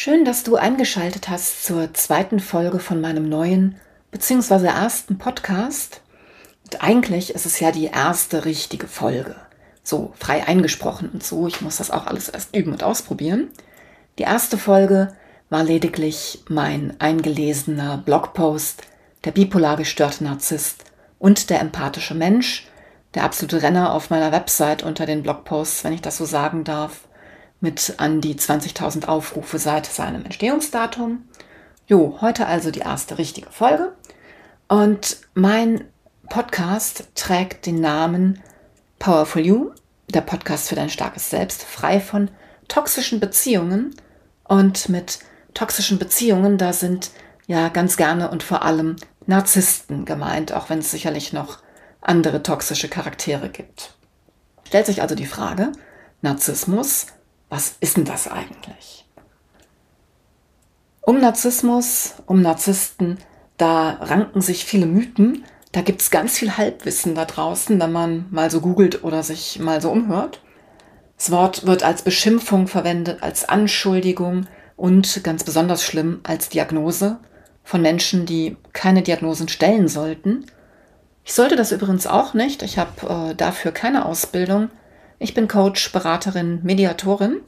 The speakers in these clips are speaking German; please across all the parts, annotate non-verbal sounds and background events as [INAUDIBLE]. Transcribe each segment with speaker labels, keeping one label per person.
Speaker 1: Schön, dass du eingeschaltet hast zur zweiten Folge von meinem neuen bzw. ersten Podcast. Und eigentlich ist es ja die erste richtige Folge. So frei eingesprochen und so. Ich muss das auch alles erst üben und ausprobieren. Die erste Folge war lediglich mein eingelesener Blogpost, der bipolar gestörte Narzisst und der empathische Mensch, der absolute Renner auf meiner Website unter den Blogposts, wenn ich das so sagen darf mit an die 20.000 Aufrufe seit seinem Entstehungsdatum. Jo, heute also die erste richtige Folge. Und mein Podcast trägt den Namen Powerful You, der Podcast für dein starkes Selbst, frei von toxischen Beziehungen. Und mit toxischen Beziehungen, da sind ja ganz gerne und vor allem Narzissten gemeint, auch wenn es sicherlich noch andere toxische Charaktere gibt. Stellt sich also die Frage, Narzissmus, was ist denn das eigentlich? Um Narzissmus, um Narzissten, da ranken sich viele Mythen. Da gibt es ganz viel Halbwissen da draußen, wenn man mal so googelt oder sich mal so umhört. Das Wort wird als Beschimpfung verwendet, als Anschuldigung und ganz besonders schlimm als Diagnose von Menschen, die keine Diagnosen stellen sollten. Ich sollte das übrigens auch nicht. Ich habe äh, dafür keine Ausbildung. Ich bin Coach, Beraterin, Mediatorin.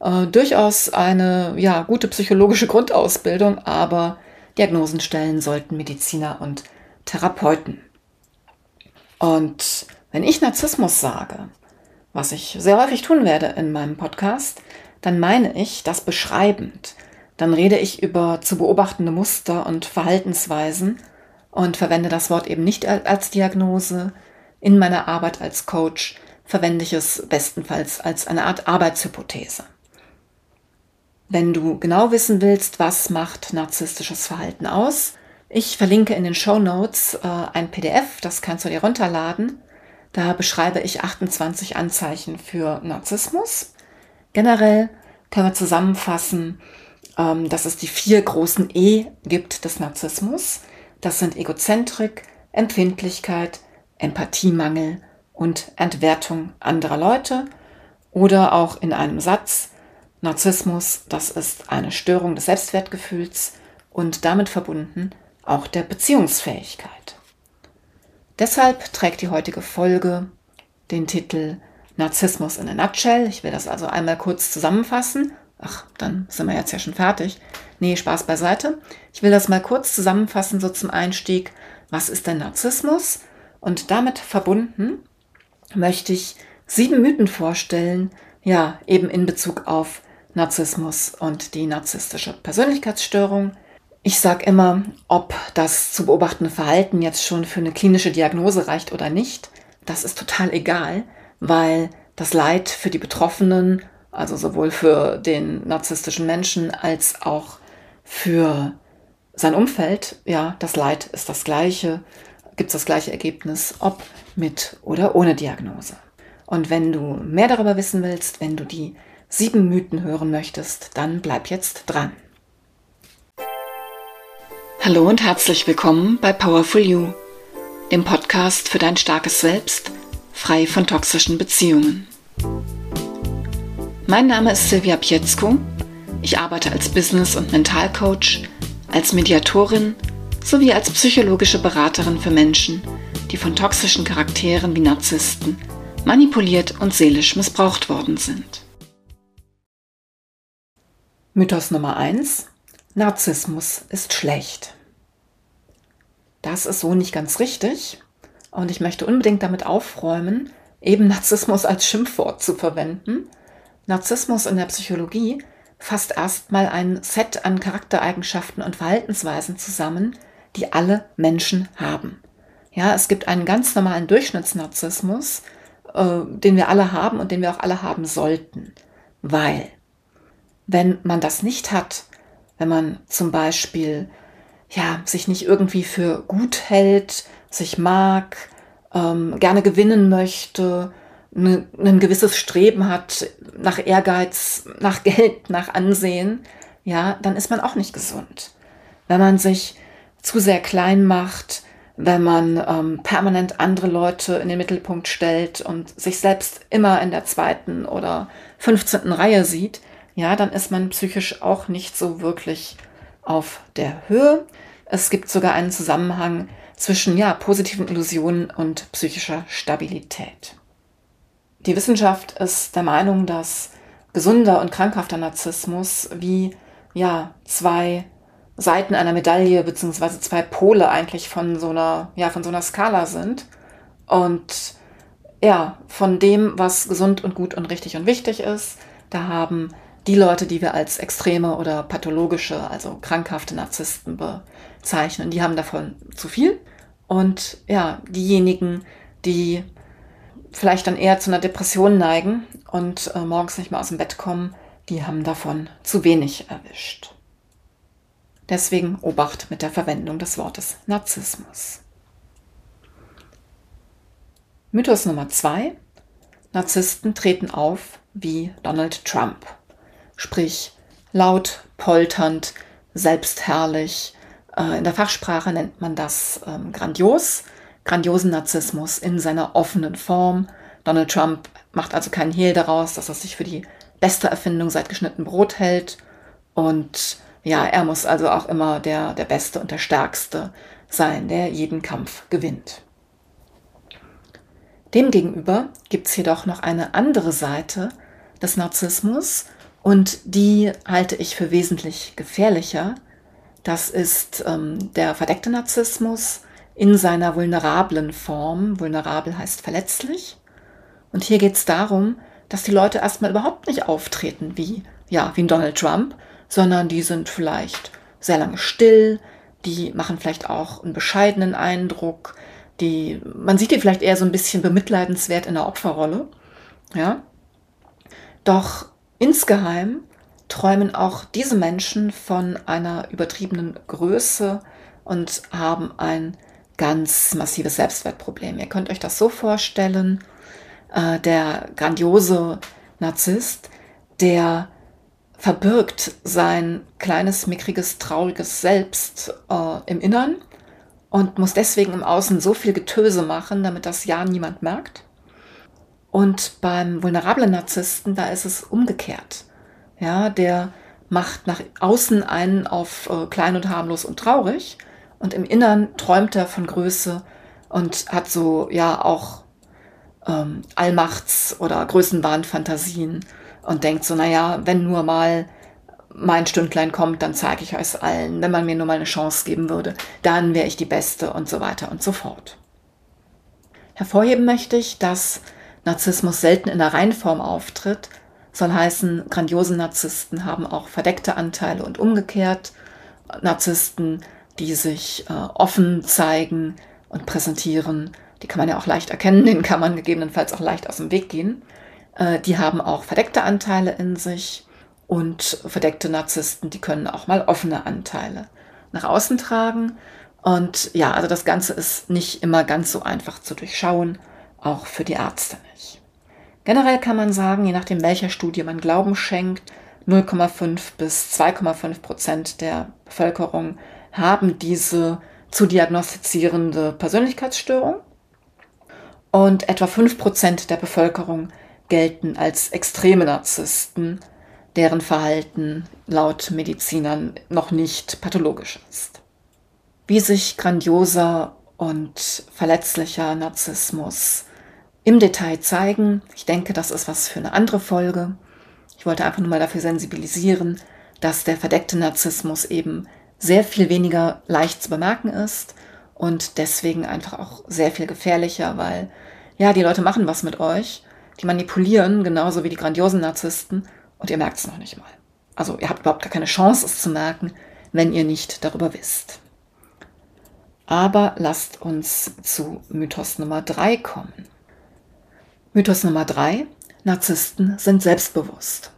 Speaker 1: Äh, durchaus eine ja, gute psychologische [LAUGHS] Grundausbildung, aber Diagnosen stellen sollten Mediziner und Therapeuten. Und wenn ich Narzissmus sage, was ich sehr häufig tun werde in meinem Podcast, dann meine ich das beschreibend. Dann rede ich über zu beobachtende Muster und Verhaltensweisen und verwende das Wort eben nicht als Diagnose. In meiner Arbeit als Coach verwende ich es bestenfalls als eine Art Arbeitshypothese. Wenn du genau wissen willst, was macht narzisstisches Verhalten aus, ich verlinke in den Show Notes äh, ein PDF, das kannst du dir runterladen. Da beschreibe ich 28 Anzeichen für Narzissmus. Generell können wir zusammenfassen, ähm, dass es die vier großen E gibt des Narzissmus. Das sind Egozentrik, Empfindlichkeit, Empathiemangel und Entwertung anderer Leute. Oder auch in einem Satz, Narzissmus, das ist eine Störung des Selbstwertgefühls und damit verbunden auch der Beziehungsfähigkeit. Deshalb trägt die heutige Folge den Titel Narzissmus in a Nutshell. Ich will das also einmal kurz zusammenfassen. Ach, dann sind wir jetzt ja schon fertig. Nee, Spaß beiseite. Ich will das mal kurz zusammenfassen, so zum Einstieg. Was ist denn Narzissmus? Und damit verbunden möchte ich sieben Mythen vorstellen, ja, eben in Bezug auf Narzissmus und die narzisstische Persönlichkeitsstörung. Ich sage immer, ob das zu beobachtende Verhalten jetzt schon für eine klinische Diagnose reicht oder nicht, das ist total egal, weil das Leid für die Betroffenen, also sowohl für den narzisstischen Menschen als auch für sein Umfeld, ja, das Leid ist das gleiche, gibt es das gleiche Ergebnis, ob mit oder ohne Diagnose. Und wenn du mehr darüber wissen willst, wenn du die sieben Mythen hören möchtest, dann bleib jetzt dran. Hallo und herzlich willkommen bei Powerful You, dem Podcast für dein starkes Selbst, frei von toxischen Beziehungen. Mein Name ist Silvia Pietzko. Ich arbeite als Business- und Mentalcoach, als Mediatorin sowie als psychologische Beraterin für Menschen, die von toxischen Charakteren wie Narzissten manipuliert und seelisch missbraucht worden sind. Mythos Nummer 1. Narzissmus ist schlecht. Das ist so nicht ganz richtig und ich möchte unbedingt damit aufräumen, eben Narzissmus als Schimpfwort zu verwenden. Narzissmus in der Psychologie fasst erstmal ein Set an Charaktereigenschaften und Verhaltensweisen zusammen, die alle Menschen haben. Ja, es gibt einen ganz normalen Durchschnittsnarzissmus, äh, den wir alle haben und den wir auch alle haben sollten, weil wenn man das nicht hat, wenn man zum Beispiel ja, sich nicht irgendwie für gut hält, sich mag, ähm, gerne gewinnen möchte, ne, ein gewisses Streben hat nach Ehrgeiz, nach Geld, nach Ansehen, ja, dann ist man auch nicht gesund. Wenn man sich zu sehr klein macht, wenn man ähm, permanent andere Leute in den Mittelpunkt stellt und sich selbst immer in der zweiten oder 15. Reihe sieht, ja, dann ist man psychisch auch nicht so wirklich auf der Höhe. Es gibt sogar einen Zusammenhang zwischen ja, positiven Illusionen und psychischer Stabilität. Die Wissenschaft ist der Meinung, dass gesunder und krankhafter Narzissmus wie ja, zwei Seiten einer Medaille beziehungsweise zwei Pole eigentlich von so einer ja, von so einer Skala sind und ja, von dem, was gesund und gut und richtig und wichtig ist, da haben die Leute, die wir als extreme oder pathologische, also krankhafte Narzissten bezeichnen, die haben davon zu viel. Und ja, diejenigen, die vielleicht dann eher zu einer Depression neigen und äh, morgens nicht mehr aus dem Bett kommen, die haben davon zu wenig erwischt. Deswegen Obacht mit der Verwendung des Wortes Narzissmus. Mythos Nummer zwei. Narzissten treten auf wie Donald Trump. Sprich, laut, polternd, selbstherrlich. Äh, in der Fachsprache nennt man das ähm, grandios grandiosen Narzissmus in seiner offenen Form. Donald Trump macht also keinen Hehl daraus, dass er sich für die beste Erfindung seit geschnitten Brot hält. Und ja, er muss also auch immer der, der Beste und der Stärkste sein, der jeden Kampf gewinnt. Demgegenüber gibt es jedoch noch eine andere Seite des Narzissmus und die halte ich für wesentlich gefährlicher. Das ist ähm, der verdeckte Narzissmus, in seiner vulnerablen Form. Vulnerabel heißt verletzlich. Und hier geht es darum, dass die Leute erstmal überhaupt nicht auftreten wie, ja, wie ein Donald Trump, sondern die sind vielleicht sehr lange still, die machen vielleicht auch einen bescheidenen Eindruck, die, man sieht die vielleicht eher so ein bisschen bemitleidenswert in der Opferrolle, ja. Doch insgeheim träumen auch diese Menschen von einer übertriebenen Größe und haben ein ganz massives Selbstwertproblem. Ihr könnt euch das so vorstellen, äh, der grandiose Narzisst, der verbirgt sein kleines, mickriges, trauriges Selbst äh, im Innern und muss deswegen im Außen so viel Getöse machen, damit das ja niemand merkt. Und beim vulnerablen Narzissten, da ist es umgekehrt. Ja, der macht nach außen einen auf äh, klein und harmlos und traurig und im Innern träumt er von Größe und hat so ja auch ähm, Allmachts- oder Größenwahnfantasien und denkt so, naja, wenn nur mal mein Stündlein kommt, dann zeige ich euch allen. Wenn man mir nur mal eine Chance geben würde, dann wäre ich die Beste und so weiter und so fort. Hervorheben möchte ich, dass Narzissmus selten in der Reinform auftritt, soll heißen, grandiose Narzissten haben auch verdeckte Anteile und umgekehrt. Narzissten die sich äh, offen zeigen und präsentieren. Die kann man ja auch leicht erkennen, [LAUGHS] denen kann man gegebenenfalls auch leicht aus dem Weg gehen. Äh, die haben auch verdeckte Anteile in sich und verdeckte Narzissten, die können auch mal offene Anteile nach außen tragen. Und ja, also das Ganze ist nicht immer ganz so einfach zu durchschauen, auch für die Ärzte nicht. Generell kann man sagen, je nachdem welcher Studie man Glauben schenkt, 0,5 bis 2,5 Prozent der Bevölkerung haben diese zu diagnostizierende Persönlichkeitsstörung und etwa 5% der Bevölkerung gelten als extreme Narzissten, deren Verhalten laut Medizinern noch nicht pathologisch ist. Wie sich grandioser und verletzlicher Narzissmus im Detail zeigen, ich denke, das ist was für eine andere Folge. Ich wollte einfach nur mal dafür sensibilisieren, dass der verdeckte Narzissmus eben sehr viel weniger leicht zu bemerken ist und deswegen einfach auch sehr viel gefährlicher, weil ja, die Leute machen was mit euch, die manipulieren genauso wie die grandiosen Narzissten und ihr merkt es noch nicht mal. Also ihr habt überhaupt gar keine Chance, es zu merken, wenn ihr nicht darüber wisst. Aber lasst uns zu Mythos Nummer drei kommen. Mythos Nummer drei: Narzissten sind selbstbewusst.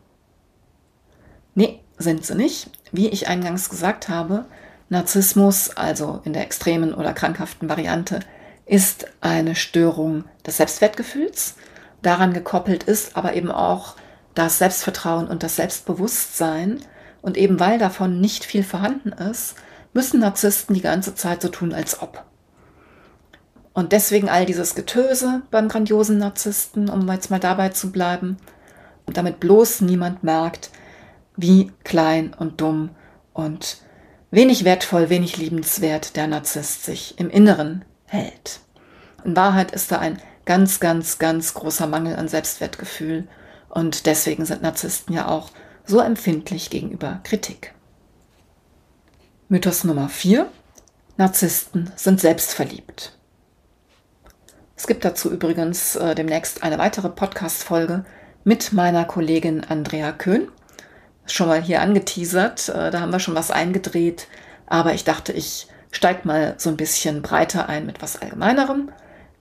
Speaker 1: Nee, sind sie nicht. Wie ich eingangs gesagt habe, Narzissmus, also in der extremen oder krankhaften Variante, ist eine Störung des Selbstwertgefühls. Daran gekoppelt ist aber eben auch das Selbstvertrauen und das Selbstbewusstsein. Und eben weil davon nicht viel vorhanden ist, müssen Narzissten die ganze Zeit so tun, als ob. Und deswegen all dieses Getöse beim grandiosen Narzissten, um jetzt mal dabei zu bleiben, damit bloß niemand merkt, wie klein und dumm und wenig wertvoll, wenig liebenswert der Narzisst sich im Inneren hält. In Wahrheit ist da ein ganz, ganz, ganz großer Mangel an Selbstwertgefühl und deswegen sind Narzissten ja auch so empfindlich gegenüber Kritik. Mythos Nummer 4. Narzissten sind selbstverliebt. Es gibt dazu übrigens äh, demnächst eine weitere Podcast-Folge mit meiner Kollegin Andrea Köhn. Schon mal hier angeteasert, äh, da haben wir schon was eingedreht, aber ich dachte, ich steige mal so ein bisschen breiter ein mit was Allgemeinerem.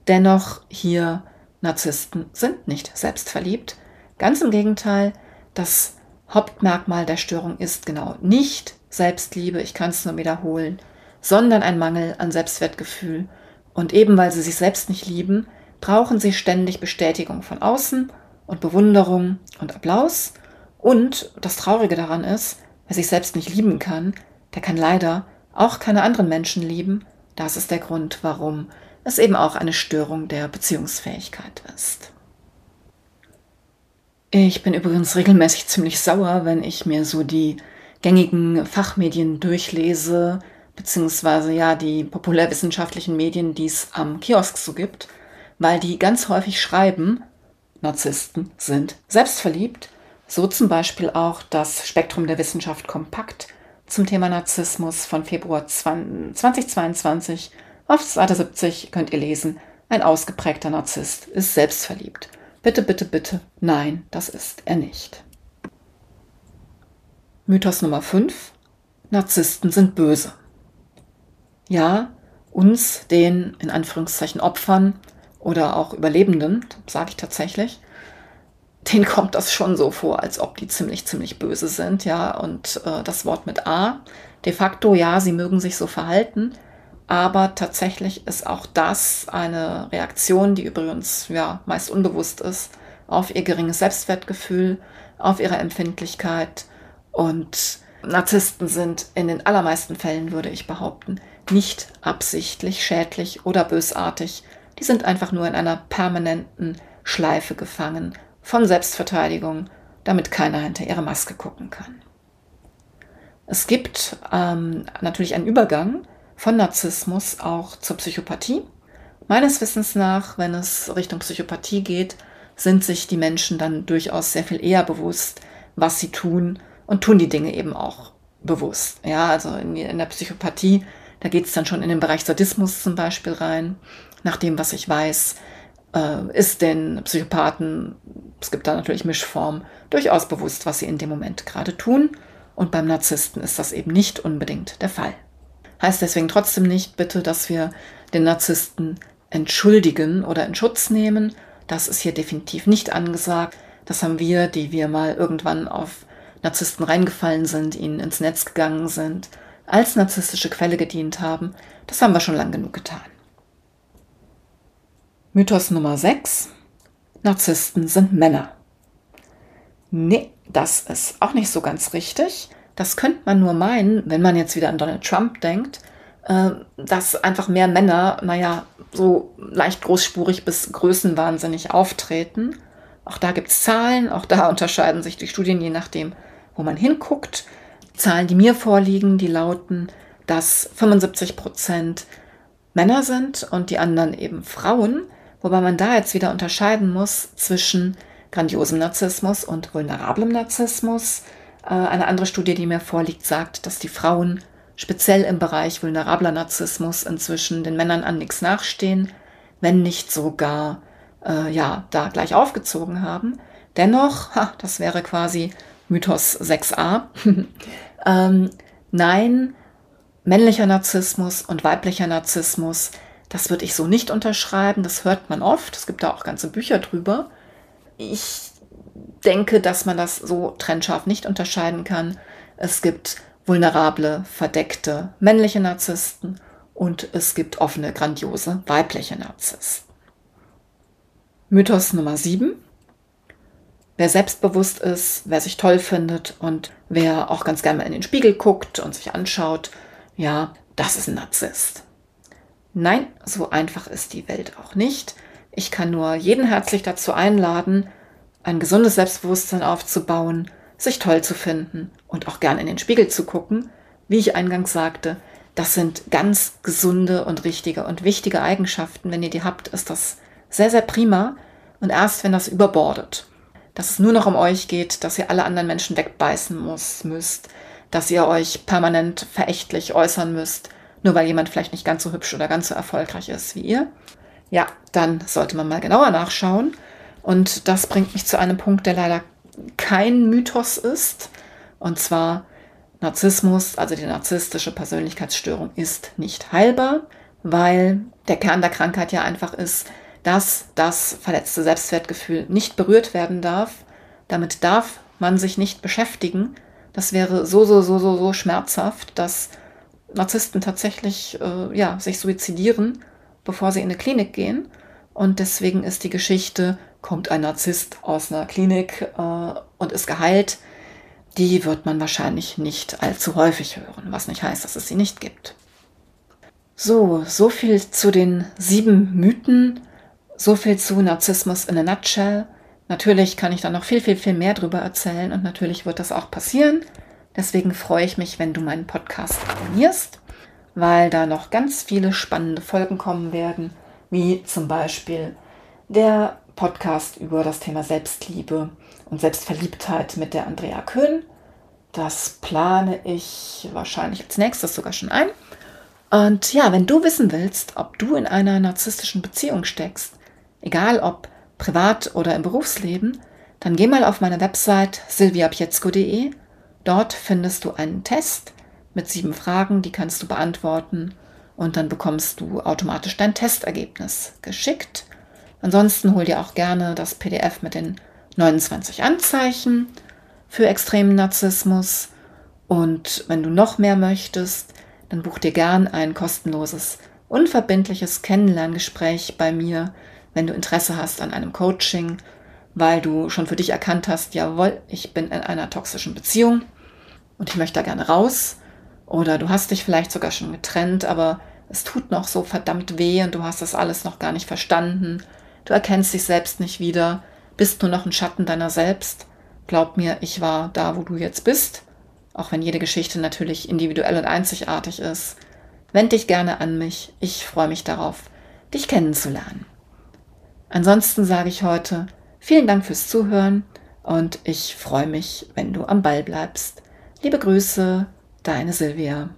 Speaker 1: Dennoch hier Narzissten sind nicht selbstverliebt. Ganz im Gegenteil, das Hauptmerkmal der Störung ist genau nicht Selbstliebe, ich kann es nur wiederholen, sondern ein Mangel an Selbstwertgefühl. Und eben weil sie sich selbst nicht lieben, brauchen sie ständig Bestätigung von außen und Bewunderung und Applaus. Und das Traurige daran ist, wer sich selbst nicht lieben kann, der kann leider auch keine anderen Menschen lieben. Das ist der Grund, warum es eben auch eine Störung der Beziehungsfähigkeit ist. Ich bin übrigens regelmäßig ziemlich sauer, wenn ich mir so die gängigen Fachmedien durchlese, beziehungsweise ja die populärwissenschaftlichen Medien, die es am Kiosk so gibt, weil die ganz häufig schreiben, Narzissten sind selbstverliebt. So zum Beispiel auch das Spektrum der Wissenschaft kompakt zum Thema Narzissmus von Februar 2022. Auf Seite 70 könnt ihr lesen, ein ausgeprägter Narzisst ist selbstverliebt. Bitte, bitte, bitte, nein, das ist er nicht. Mythos Nummer 5. Narzissten sind böse. Ja, uns, den in Anführungszeichen Opfern oder auch Überlebenden, sage ich tatsächlich, denen kommt das schon so vor, als ob die ziemlich, ziemlich böse sind, ja. Und äh, das Wort mit A, de facto, ja, sie mögen sich so verhalten, aber tatsächlich ist auch das eine Reaktion, die übrigens ja meist unbewusst ist, auf ihr geringes Selbstwertgefühl, auf ihre Empfindlichkeit und Narzissten sind in den allermeisten Fällen, würde ich behaupten, nicht absichtlich schädlich oder bösartig. Die sind einfach nur in einer permanenten Schleife gefangen von Selbstverteidigung, damit keiner hinter ihre Maske gucken kann. Es gibt ähm, natürlich einen Übergang von Narzissmus auch zur Psychopathie. Meines Wissens nach, wenn es Richtung Psychopathie geht, sind sich die Menschen dann durchaus sehr viel eher bewusst, was sie tun und tun die Dinge eben auch bewusst. Ja, also in, in der Psychopathie, da geht es dann schon in den Bereich Sadismus zum Beispiel rein. Nach dem, was ich weiß, äh, ist den Psychopathen, es gibt da natürlich Mischformen, durchaus bewusst, was sie in dem Moment gerade tun. Und beim Narzissten ist das eben nicht unbedingt der Fall. Heißt deswegen trotzdem nicht bitte, dass wir den Narzissten entschuldigen oder in Schutz nehmen. Das ist hier definitiv nicht angesagt. Das haben wir, die wir mal irgendwann auf Narzissten reingefallen sind, ihnen ins Netz gegangen sind, als narzisstische Quelle gedient haben, das haben wir schon lang genug getan. Mythos Nummer 6. Narzissten sind Männer. Nee, das ist auch nicht so ganz richtig. Das könnte man nur meinen, wenn man jetzt wieder an Donald Trump denkt, äh, dass einfach mehr Männer, naja, so leicht großspurig bis größenwahnsinnig auftreten. Auch da gibt es Zahlen, auch da [LAUGHS] unterscheiden sich die Studien je nachdem, wo man hinguckt. Zahlen, die mir vorliegen, die lauten, dass 75 Prozent Männer sind und die anderen eben Frauen, wobei man da jetzt wieder unterscheiden muss zwischen grandiosem Narzissmus und vulnerablem Narzissmus. Äh, eine andere Studie, die mir vorliegt, sagt, dass die Frauen speziell im Bereich vulnerabler Narzissmus inzwischen den Männern an nichts nachstehen, wenn nicht sogar äh, ja da gleich aufgezogen haben. Dennoch, ha, das wäre quasi Mythos 6a. [LAUGHS] ähm, nein, männlicher Narzissmus und weiblicher Narzissmus, das würde ich so nicht unterschreiben. Das hört man oft. Es gibt da auch ganze Bücher drüber. Ich denke, dass man das so trennscharf nicht unterscheiden kann. Es gibt vulnerable, verdeckte männliche Narzissten und es gibt offene, grandiose weibliche Narzissten. Mythos Nummer 7. Wer selbstbewusst ist, wer sich toll findet und wer auch ganz gerne mal in den Spiegel guckt und sich anschaut, ja, das ist ein Narzisst. Nein, so einfach ist die Welt auch nicht. Ich kann nur jeden herzlich dazu einladen, ein gesundes Selbstbewusstsein aufzubauen, sich toll zu finden und auch gern in den Spiegel zu gucken, wie ich eingangs sagte, das sind ganz gesunde und richtige und wichtige Eigenschaften. Wenn ihr die habt, ist das sehr, sehr prima. Und erst wenn das überbordet, dass es nur noch um euch geht, dass ihr alle anderen Menschen wegbeißen muss, müsst, dass ihr euch permanent verächtlich äußern müsst, nur weil jemand vielleicht nicht ganz so hübsch oder ganz so erfolgreich ist wie ihr, ja, dann sollte man mal genauer nachschauen. Und das bringt mich zu einem Punkt, der leider kein Mythos ist. Und zwar Narzissmus, also die narzisstische Persönlichkeitsstörung, ist nicht heilbar, weil der Kern der Krankheit ja einfach ist, dass das verletzte Selbstwertgefühl nicht berührt werden darf. Damit darf man sich nicht beschäftigen. Das wäre so, so, so, so, so schmerzhaft, dass Narzissten tatsächlich äh, ja, sich suizidieren, bevor sie in eine Klinik gehen. Und deswegen ist die Geschichte, kommt ein Narzisst aus einer Klinik äh, und ist geheilt, die wird man wahrscheinlich nicht allzu häufig hören, was nicht heißt, dass es sie nicht gibt. So, so viel zu den sieben Mythen, so viel zu Narzissmus in a nutshell. Natürlich kann ich da noch viel, viel, viel mehr drüber erzählen und natürlich wird das auch passieren. Deswegen freue ich mich, wenn du meinen Podcast abonnierst, weil da noch ganz viele spannende Folgen kommen werden, wie zum Beispiel der Podcast über das Thema Selbstliebe und Selbstverliebtheit mit der Andrea Köhn. Das plane ich wahrscheinlich als nächstes sogar schon ein. Und ja, wenn du wissen willst, ob du in einer narzisstischen Beziehung steckst, egal ob privat oder im Berufsleben, dann geh mal auf meine Website silviapietzko.de Dort findest du einen Test mit sieben Fragen, die kannst du beantworten und dann bekommst du automatisch dein Testergebnis geschickt. Ansonsten hol dir auch gerne das PDF mit den 29 Anzeichen für extremen Narzissmus. Und wenn du noch mehr möchtest, dann buch dir gern ein kostenloses, unverbindliches Kennenlerngespräch bei mir, wenn du Interesse hast an einem Coaching, weil du schon für dich erkannt hast, jawohl, ich bin in einer toxischen Beziehung und ich möchte da gerne raus. Oder du hast dich vielleicht sogar schon getrennt, aber es tut noch so verdammt weh und du hast das alles noch gar nicht verstanden. Du erkennst dich selbst nicht wieder, bist nur noch ein Schatten deiner selbst. Glaub mir, ich war da, wo du jetzt bist, auch wenn jede Geschichte natürlich individuell und einzigartig ist. Wend dich gerne an mich, ich freue mich darauf, dich kennenzulernen. Ansonsten sage ich heute vielen Dank fürs Zuhören und ich freue mich, wenn du am Ball bleibst. Liebe Grüße, deine Silvia.